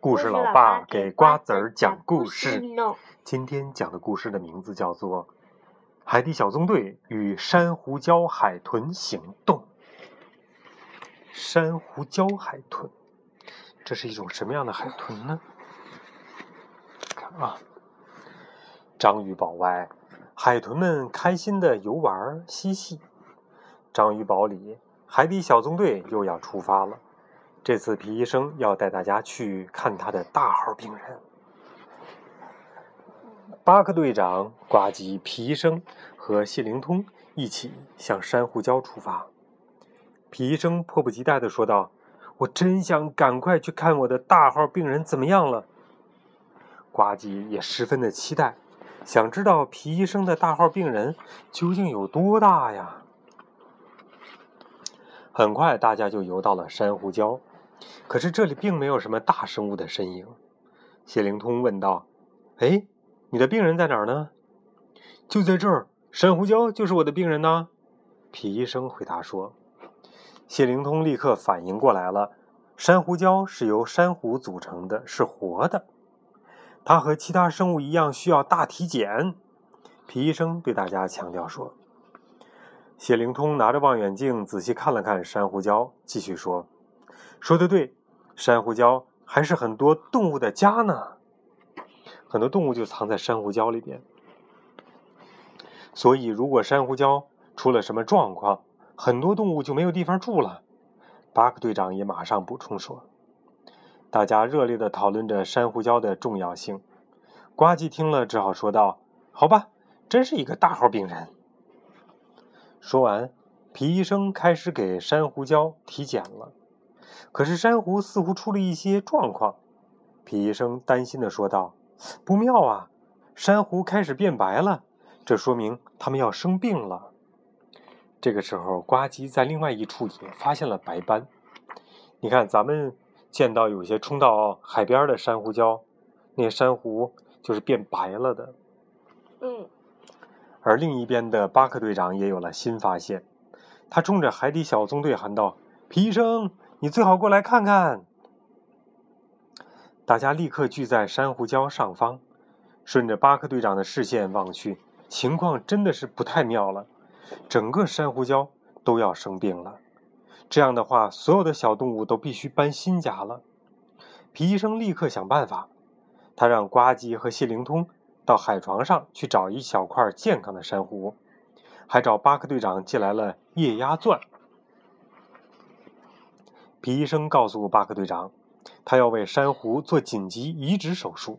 故事老爸给瓜子儿讲故事。今天讲的故事的名字叫做《海底小纵队与珊瑚礁海豚行动》。珊瑚礁海豚，这是一种什么样的海豚呢？看啊，章鱼堡外，海豚们开心的游玩嬉戏。章鱼堡里，海底小纵队又要出发了。这次皮医生要带大家去看他的大号病人。巴克队长、呱唧、皮医生和谢灵通一起向珊瑚礁出发。皮医生迫不及待地说道：“我真想赶快去看我的大号病人怎么样了。”呱唧也十分的期待，想知道皮医生的大号病人究竟有多大呀。很快，大家就游到了珊瑚礁。可是这里并没有什么大生物的身影。谢灵通问道：“哎，你的病人在哪儿呢？”“就在这儿，珊瑚礁就是我的病人呢。”皮医生回答说。谢灵通立刻反应过来了：珊瑚礁是由珊瑚组成的，是活的。它和其他生物一样需要大体检。皮医生对大家强调说。谢灵通拿着望远镜仔细看了看珊瑚礁，继续说。说的对，珊瑚礁还是很多动物的家呢。很多动物就藏在珊瑚礁里边，所以如果珊瑚礁出了什么状况，很多动物就没有地方住了。巴克队长也马上补充说：“大家热烈的讨论着珊瑚礁的重要性。”呱唧听了只好说道：“好吧，真是一个大号病人。”说完，皮医生开始给珊瑚礁体检了。可是珊瑚似乎出了一些状况，皮医生担心的说道：“不妙啊，珊瑚开始变白了，这说明它们要生病了。”这个时候，呱唧在另外一处也发现了白斑。你看，咱们见到有些冲到海边的珊瑚礁，那些珊瑚就是变白了的。嗯。而另一边的巴克队长也有了新发现，他冲着海底小纵队喊道：“皮医生！”你最好过来看看。大家立刻聚在珊瑚礁上方，顺着巴克队长的视线望去，情况真的是不太妙了。整个珊瑚礁都要生病了。这样的话，所有的小动物都必须搬新家了。皮医生立刻想办法，他让呱唧和谢灵通到海床上去找一小块健康的珊瑚，还找巴克队长借来了液压钻。皮医生告诉巴克队长，他要为珊瑚做紧急移植手术。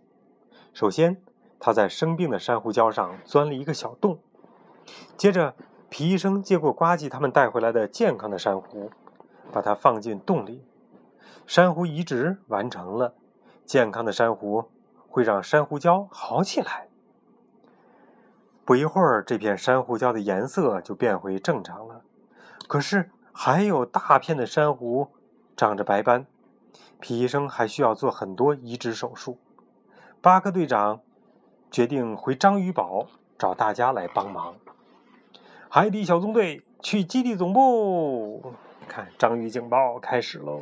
首先，他在生病的珊瑚礁上钻了一个小洞。接着，皮医生接过呱唧他们带回来的健康的珊瑚，把它放进洞里。珊瑚移植完成了，健康的珊瑚会让珊瑚礁好起来。不一会儿，这片珊瑚礁的颜色就变回正常了。可是，还有大片的珊瑚。长着白斑，皮医生还需要做很多移植手术。巴克队长决定回章鱼堡找大家来帮忙。海底小纵队去基地总部，看章鱼警报开始喽！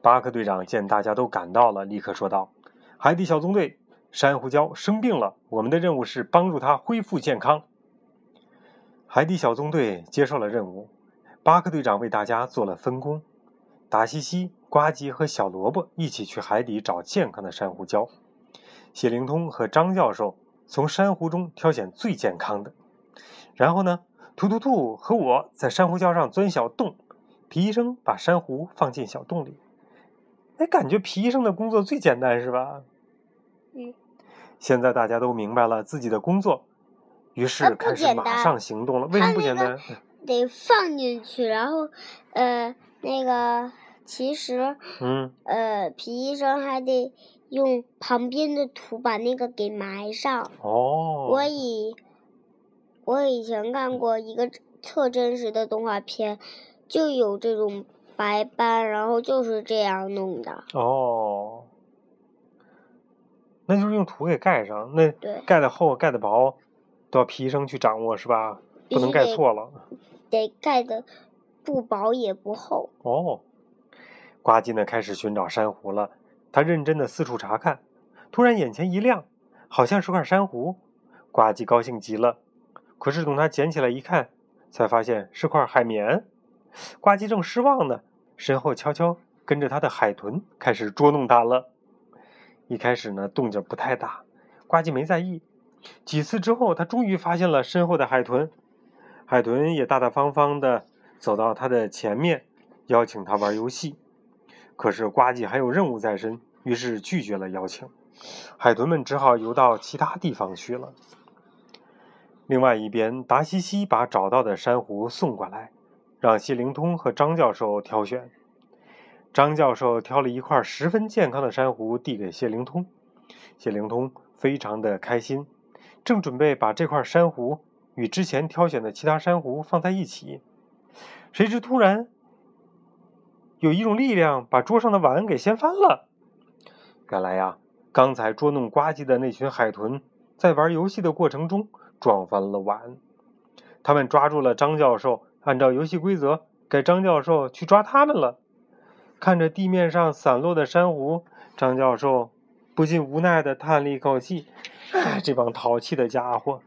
巴克队长见大家都赶到了，立刻说道：“海底小纵队，珊瑚礁生病了，我们的任务是帮助它恢复健康。”海底小纵队接受了任务。巴克队长为大家做了分工，达西西、呱唧和小萝卜一起去海底找健康的珊瑚礁。谢灵通和张教授从珊瑚中挑选最健康的。然后呢，图图兔和我在珊瑚礁上钻小洞。皮医生把珊瑚放进小洞里。哎，感觉皮医生的工作最简单，是吧？嗯。现在大家都明白了自己的工作，于是开始马上行动了。为什么不简单？得放进去，然后，呃，那个其实，嗯，呃，皮医生还得用旁边的土把那个给埋上。哦。我以我以前看过一个特真实的动画片，就有这种白斑，然后就是这样弄的。哦。那就是用土给盖上，那盖的厚盖的薄，都要皮医生去掌握，是吧？不能盖错了。得盖的不薄也不厚。哦，呱唧呢开始寻找珊瑚了，他认真的四处查看，突然眼前一亮，好像是块珊瑚。呱唧高兴极了，可是等他捡起来一看，才发现是块海绵。呱唧正失望呢，身后悄悄跟着他的海豚开始捉弄他了。一开始呢，动静不太大，呱唧没在意。几次之后，他终于发现了身后的海豚，海豚也大大方方的走到他的前面，邀请他玩游戏。可是呱唧还有任务在身，于是拒绝了邀请。海豚们只好游到其他地方去了。另外一边，达西西把找到的珊瑚送过来，让谢灵通和张教授挑选。张教授挑了一块十分健康的珊瑚递给谢灵通，谢灵通非常的开心，正准备把这块珊瑚与之前挑选的其他珊瑚放在一起，谁知突然有一种力量把桌上的碗给掀翻了。原来呀，刚才捉弄呱唧的那群海豚在玩游戏的过程中撞翻了碗，他们抓住了张教授，按照游戏规则，该张教授去抓他们了。看着地面上散落的珊瑚，张教授不禁无奈地叹了一口气：“哎，这帮淘气的家伙。”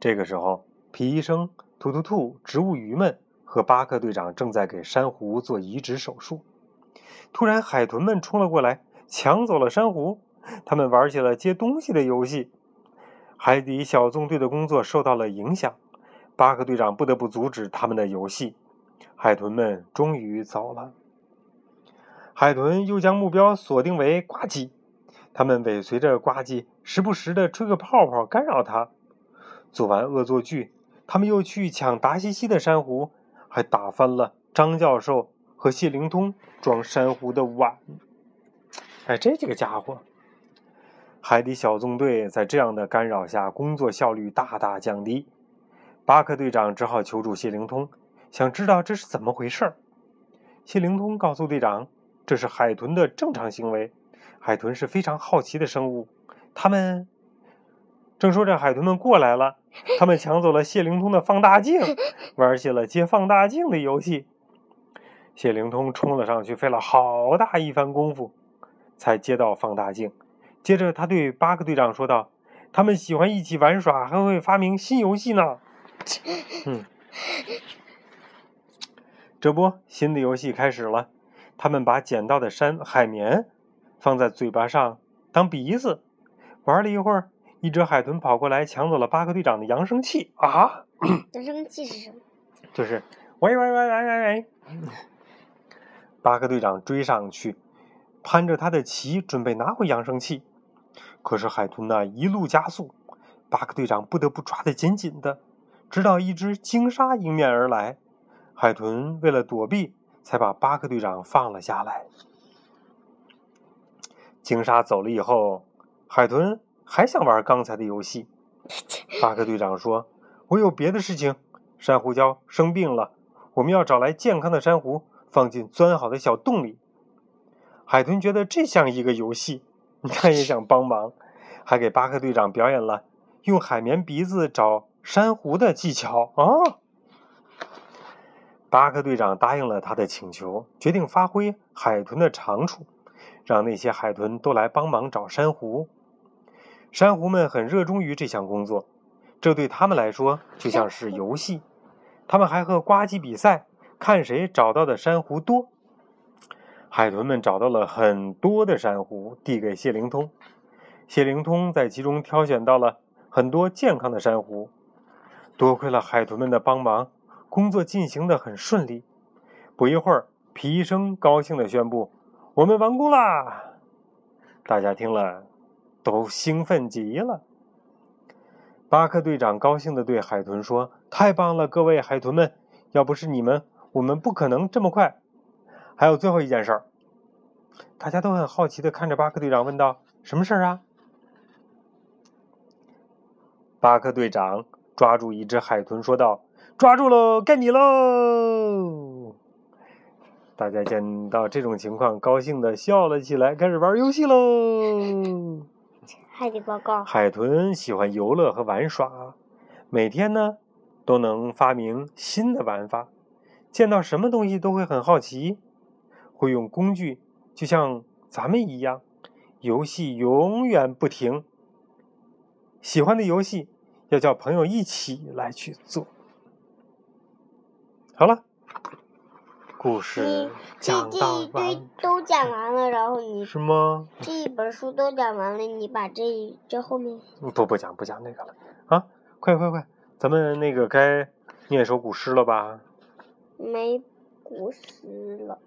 这个时候，皮医生、突突兔、植物鱼们和巴克队长正在给珊瑚做移植手术。突然，海豚们冲了过来，抢走了珊瑚。他们玩起了接东西的游戏。海底小纵队的工作受到了影响，巴克队长不得不阻止他们的游戏。海豚们终于走了。海豚又将目标锁定为呱唧，他们尾随着呱唧，时不时的吹个泡泡干扰它。做完恶作剧，他们又去抢达西西的珊瑚，还打翻了张教授和谢灵通装珊瑚的碗。哎，这几个家伙！海底小纵队在这样的干扰下，工作效率大大降低。巴克队长只好求助谢灵通。想知道这是怎么回事？谢灵通告诉队长，这是海豚的正常行为。海豚是非常好奇的生物。他们正说着，海豚们过来了。他们抢走了谢灵通的放大镜，玩起了接放大镜的游戏。谢灵通冲了上去，费了好大一番功夫，才接到放大镜。接着，他对巴克队长说道：“他们喜欢一起玩耍，还会发明新游戏呢。”嗯。这不，新的游戏开始了。他们把捡到的山海绵放在嘴巴上当鼻子，玩了一会儿，一只海豚跑过来抢走了巴克队长的扬声器。啊！扬声器是什么？就是喂喂喂喂喂喂！巴克队长追上去，攀着他的旗准备拿回扬声器。可是海豚呢，一路加速，巴克队长不得不抓得紧紧的，直到一只鲸鲨迎面而来。海豚为了躲避，才把巴克队长放了下来。鲸鲨走了以后，海豚还想玩刚才的游戏。巴克队长说：“我有别的事情。珊瑚礁生病了，我们要找来健康的珊瑚，放进钻好的小洞里。”海豚觉得这像一个游戏，他也想帮忙，还给巴克队长表演了用海绵鼻子找珊瑚的技巧啊。巴克队长答应了他的请求，决定发挥海豚的长处，让那些海豚都来帮忙找珊瑚。珊瑚们很热衷于这项工作，这对他们来说就像是游戏。他们还和呱唧比赛，看谁找到的珊瑚多。海豚们找到了很多的珊瑚，递给谢灵通。谢灵通在其中挑选到了很多健康的珊瑚。多亏了海豚们的帮忙。工作进行的很顺利，不一会儿，皮医生高兴的宣布：“我们完工啦！”大家听了，都兴奋极了。巴克队长高兴的对海豚说：“太棒了，各位海豚们！要不是你们，我们不可能这么快。”还有最后一件事儿，大家都很好奇的看着巴克队长，问道：“什么事儿啊？”巴克队长抓住一只海豚，说道。抓住喽，该你喽！大家见到这种情况，高兴的笑了起来，开始玩游戏喽。海底报告。海豚喜欢游乐和玩耍，每天呢都能发明新的玩法。见到什么东西都会很好奇，会用工具，就像咱们一样，游戏永远不停。喜欢的游戏要叫朋友一起来去做。好了，故事讲到这一堆完，都讲完了，然后你是吗？这一本书都讲完了，你把这一这后面不不讲不讲那个了啊！快快快，咱们那个该念首古诗了吧？没古诗了。